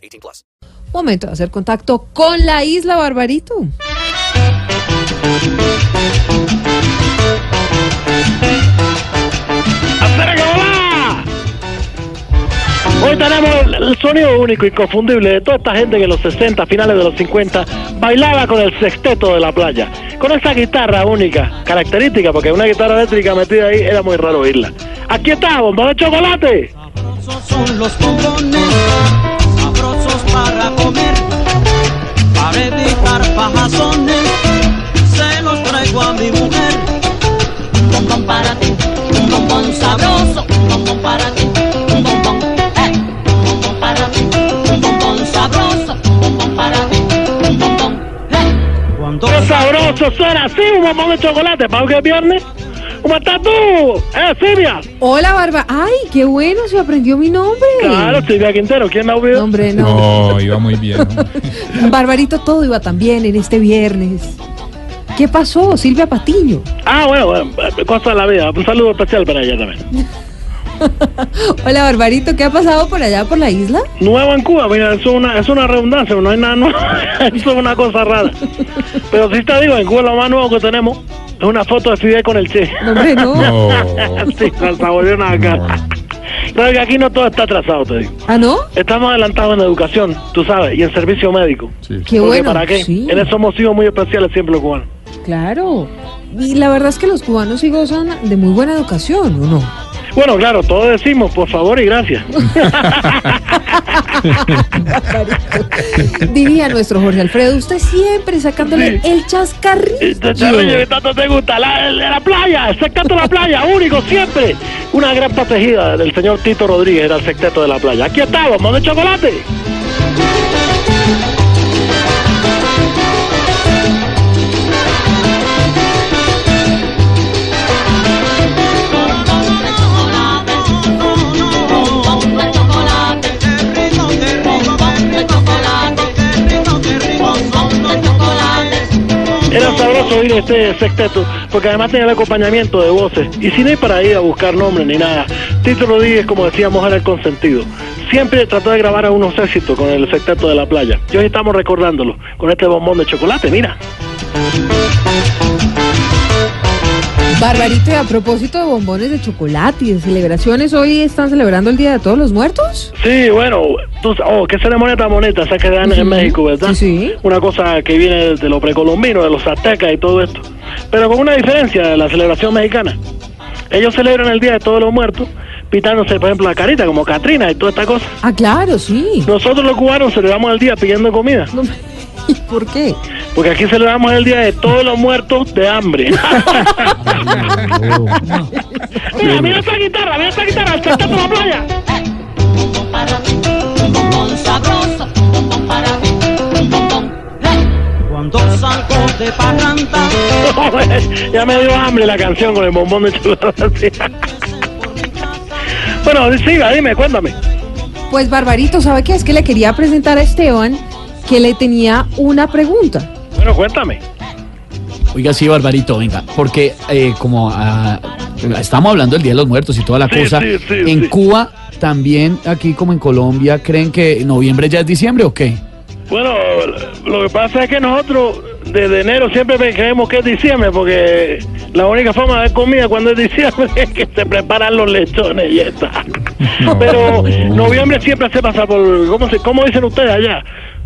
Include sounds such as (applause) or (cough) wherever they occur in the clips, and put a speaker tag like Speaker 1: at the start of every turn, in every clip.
Speaker 1: 18 plus.
Speaker 2: Momento de hacer contacto con la isla Barbarito.
Speaker 3: Hoy tenemos el, el sonido único, inconfundible de toda esta gente que en los 60, finales de los 50, bailaba con el sexteto de la playa. Con esa guitarra única, característica, porque una guitarra eléctrica metida ahí era muy raro oírla. Aquí está, bomba de chocolate.
Speaker 4: Son los bombones,
Speaker 5: sabroso
Speaker 3: suena así, un bombón de chocolate! ¿Para que es viernes? ¿Cómo estás tú? ¡Eh, Silvia!
Speaker 2: Hola, Barba. Ay, qué bueno, se aprendió mi nombre.
Speaker 3: Claro, Silvia Quintero, ¿quién la olvidó?
Speaker 2: Nombre, no.
Speaker 6: No, iba muy bien. (laughs)
Speaker 2: Barbarito, todo iba tan bien en este viernes. ¿Qué pasó, Silvia Patiño?
Speaker 3: Ah, bueno, bueno, cosa de la vida. Un saludo especial para ella también. (laughs) (laughs)
Speaker 2: Hola, Barbarito, ¿qué ha pasado por allá, por la isla?
Speaker 3: Nuevo en Cuba, mira, eso es una, es una redundancia, no hay nada nuevo. eso (laughs) es una cosa rara. Pero sí te digo, en Cuba lo más nuevo que tenemos es una foto de Fidel con el Che.
Speaker 2: Nombre, no. (laughs)
Speaker 6: No.
Speaker 3: sí, se volvió una cara. Sabes que aquí no todo está atrasado, te digo.
Speaker 2: ¿Ah, no?
Speaker 3: Estamos adelantados en educación, tú sabes, y en servicio médico.
Speaker 6: Sí.
Speaker 2: Qué
Speaker 3: Porque
Speaker 2: bueno.
Speaker 3: ¿Para qué?
Speaker 2: Sí,
Speaker 3: En eso hemos sido muy especiales siempre los cubanos.
Speaker 2: claro. Y la verdad es que los cubanos sí gozan de muy buena educación, ¿o no?
Speaker 3: Bueno, claro, todos decimos por favor y gracias. (laughs)
Speaker 2: Diría nuestro Jorge Alfredo, usted siempre sacándole el chascarrillo.
Speaker 3: Te- te- oye, que tanto te gusta la, playa, el sexteto de la playa, (laughs) único siempre. Una gran protegida del señor Tito Rodríguez era el sexteto de la playa. Aquí estamos, vamos de chocolate. Oír este sexteto, porque además tenía el acompañamiento de voces. Y sin ir para ir a buscar nombres ni nada, Tito Rodríguez, como decíamos, era el consentido. Siempre trató de grabar a unos éxitos con el sexteto de la playa. Y hoy estamos recordándolo con este bombón de chocolate, mira.
Speaker 2: Barbarito, y a propósito de bombones de chocolate y de celebraciones, ¿hoy están celebrando el Día de Todos los Muertos?
Speaker 3: Sí, bueno, tú, oh, qué ceremonia tan bonita esa que dan en. México, ¿verdad?
Speaker 2: Sí, sí.
Speaker 3: Una cosa que viene de lo precolombino, de los aztecas y todo esto. Pero con una diferencia de la celebración mexicana. Ellos celebran el Día de Todos los Muertos, pitándose, por ejemplo, la carita, como Katrina y toda esta cosa.
Speaker 2: Ah, claro, sí.
Speaker 3: Nosotros los cubanos celebramos el día pidiendo comida,
Speaker 2: No, ¿Y por qué?
Speaker 3: porque aquí celebramos el Día de Todos los Muertos de hambre. (laughs) mira, mira esta guitarra, mira esta guitarra, el sexteto de la playa.
Speaker 5: Un bombón para ti, un bombón sabroso, un bombón para ti, un bombón.
Speaker 4: Cuando salgo de parranda,
Speaker 3: ya me dio hambre la canción con el bombón de chocolate. (laughs) bueno, siga, dime, cuéntame.
Speaker 2: Pues Barbarito, ¿sabe qué? Es que le quería presentar a Esteban que le tenía una pregunta.
Speaker 3: Bueno, cuéntame.
Speaker 6: Oiga, sí, Barbarito, venga, porque eh, como ah, estamos hablando del Día de los Muertos y toda la
Speaker 3: Sí,
Speaker 6: cosa,
Speaker 3: sí, sí,
Speaker 6: en
Speaker 3: sí.
Speaker 6: Cuba también, aquí como en Colombia, ¿creen que noviembre ya es diciembre o qué?
Speaker 3: Bueno, lo que pasa es que nosotros desde enero siempre creemos que es diciembre, porque la única forma de ver comida cuando es diciembre (laughs) es que se preparan los lechones y ya está. (laughs) Pero noviembre siempre se pasa por, ¿cómo, se, cómo dicen ustedes allá?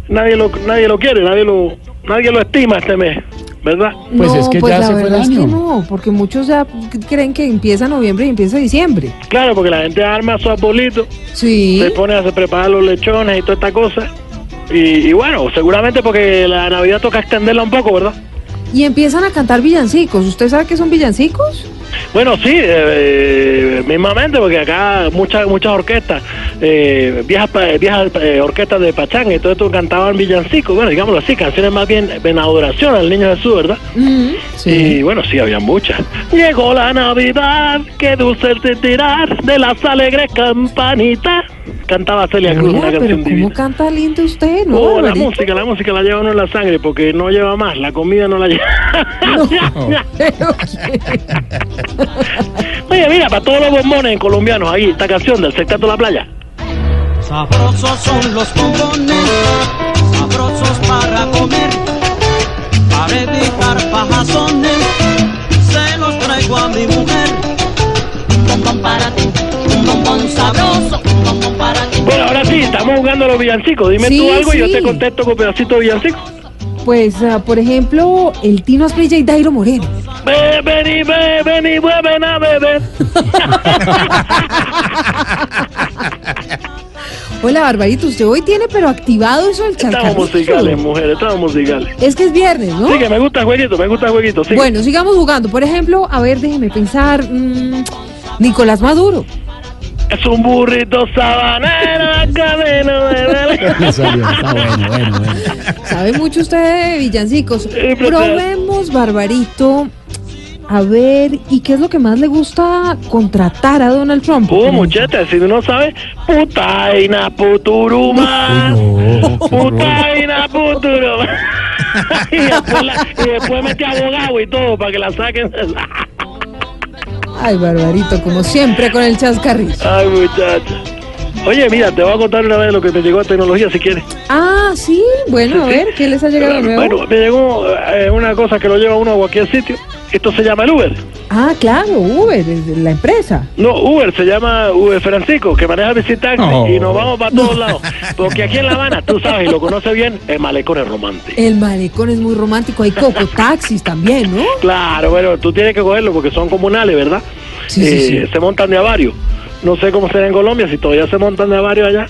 Speaker 3: Nadie lo, nadie lo quiere, nadie lo, nadie lo estima este mes, ¿verdad?
Speaker 6: Pues
Speaker 2: no,
Speaker 6: es que
Speaker 2: pues
Speaker 6: ya
Speaker 2: la
Speaker 6: se fue el
Speaker 2: verdad es que
Speaker 6: año.
Speaker 2: no, porque muchos ya creen que empieza noviembre y empieza diciembre.
Speaker 3: Claro, porque la gente arma su arbolito,
Speaker 2: Sí.
Speaker 3: se pone a se preparar los lechones y toda esta cosa. Y, y bueno, seguramente porque la Navidad toca extenderla un poco, ¿verdad?
Speaker 2: Y empiezan a cantar villancicos. ¿Usted sabe qué son villancicos?
Speaker 3: Bueno, sí, eh, mismamente, porque acá muchas muchas orquestas eh, viejas, pa- viejas eh, orquestas de pachanga y todo esto cantaban villancicos, bueno, digámoslo así, canciones más bien en adoración al niño Jesús, ¿verdad? Y bueno, sí, había muchas. Llegó la Navidad, qué dulce el tirar de las alegres campanitas. Cantaba Celia Cruz, una
Speaker 2: pero
Speaker 3: canción
Speaker 2: ¿cómo
Speaker 3: divina.
Speaker 2: canta lindo usted, no?
Speaker 3: Oh, la música, la música la lleva uno en la sangre porque no lleva más, la comida no la lleva. (laughs)
Speaker 2: Pero,
Speaker 3: Oye, mira, para todos los bombones colombianos, ahí, esta canción del Sectato de la Playa.
Speaker 4: Sabrosos son los bombones, sabrosos para comer, para evitar pajazones, se los traigo a mi mujer.
Speaker 5: Un bombón para ti, un bombón sabroso, un bombón para ti.
Speaker 3: Bueno, ahora sí, estamos jugando a los villancicos. Dime
Speaker 2: Sí,
Speaker 3: tú algo y yo te contesto con pedacito de villancico.
Speaker 2: Pues, ah, por ejemplo, el Tino Asprilla y Dairo Moreno.
Speaker 3: Ve, ven y ve, ven y vuelven a beber. (laughs) (laughs)
Speaker 2: Hola, Barbarito, usted hoy tiene pero activado eso del
Speaker 3: Estamos
Speaker 2: chascarrillo.
Speaker 3: musicales, mujer, estamos musicales.
Speaker 2: Es que es viernes, ¿no?
Speaker 3: Sí, que me gusta el jueguito, me gusta el jueguito, sí.
Speaker 2: Bueno, sigamos jugando. Por ejemplo, a ver, déjeme pensar. mm, Nicolás Maduro.
Speaker 3: Es un burrito sabanero, cadeno de
Speaker 6: Me (laughs) salió, está bueno, bueno, bueno.
Speaker 2: ¿Sabe mucho usted de villancicos?
Speaker 3: pero-
Speaker 2: Probemos, Barbarito. A ver, ¿y qué es lo que más le gusta contratar a Donald Trump?
Speaker 3: Oh, muchacha, si uno sabe, putaina, puturuma.
Speaker 6: No.
Speaker 3: Putaina, puturuma. (laughs) y, después la- y después mete abogado y todo para que la saquen.
Speaker 2: Ay, Barbarito, como siempre con el chascarrillo.
Speaker 3: Ay, muchacha. Oye, mira, te voy a contar una vez lo que me llegó a tecnología, si quieres.
Speaker 2: Ah, sí, bueno, a ver, ¿qué les ha llegado nuevo?
Speaker 3: Bueno, me llegó eh, una cosa que lo lleva uno a cualquier sitio. Esto se llama el Uber.
Speaker 2: Ah, claro, Uber, la empresa.
Speaker 3: No, Uber se llama Uber Francisco, que maneja
Speaker 6: No.
Speaker 3: y nos vamos para todos lados. Porque aquí en La Habana, tú sabes y lo conoces bien, el malecón es romántico.
Speaker 2: El malecón es muy romántico, hay coco taxis también, ¿no?
Speaker 3: Claro, bueno, tú tienes que cogerlo porque son comunales, ¿verdad?
Speaker 2: Sí, sí,
Speaker 3: Eh,
Speaker 2: sí.
Speaker 3: Se montan de a varios. No sé cómo será en Colombia, si todavía se montan de a varios allá.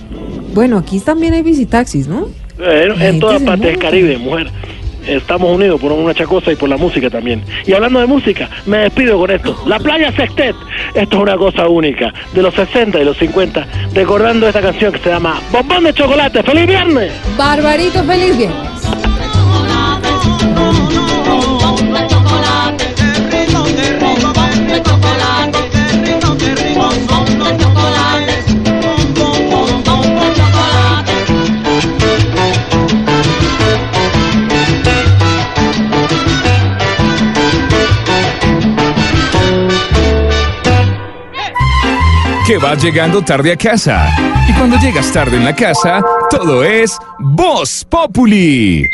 Speaker 2: Bueno, aquí también hay visitaxis, ¿no? La
Speaker 3: en todas partes del. Caribe, mujer. Estamos unidos por una chacosa y por la música también. Y hablando de música, me despido con esto. La playa Sextet. Esto es una cosa única. De los 60 y los 50. Recordando esta canción que se llama Bombón de Chocolate. ¡Feliz viernes!
Speaker 2: Barbarito, feliz viernes.
Speaker 7: Que vas llegando tarde a casa. Y cuando llegas tarde en la casa, todo es Voz Populi.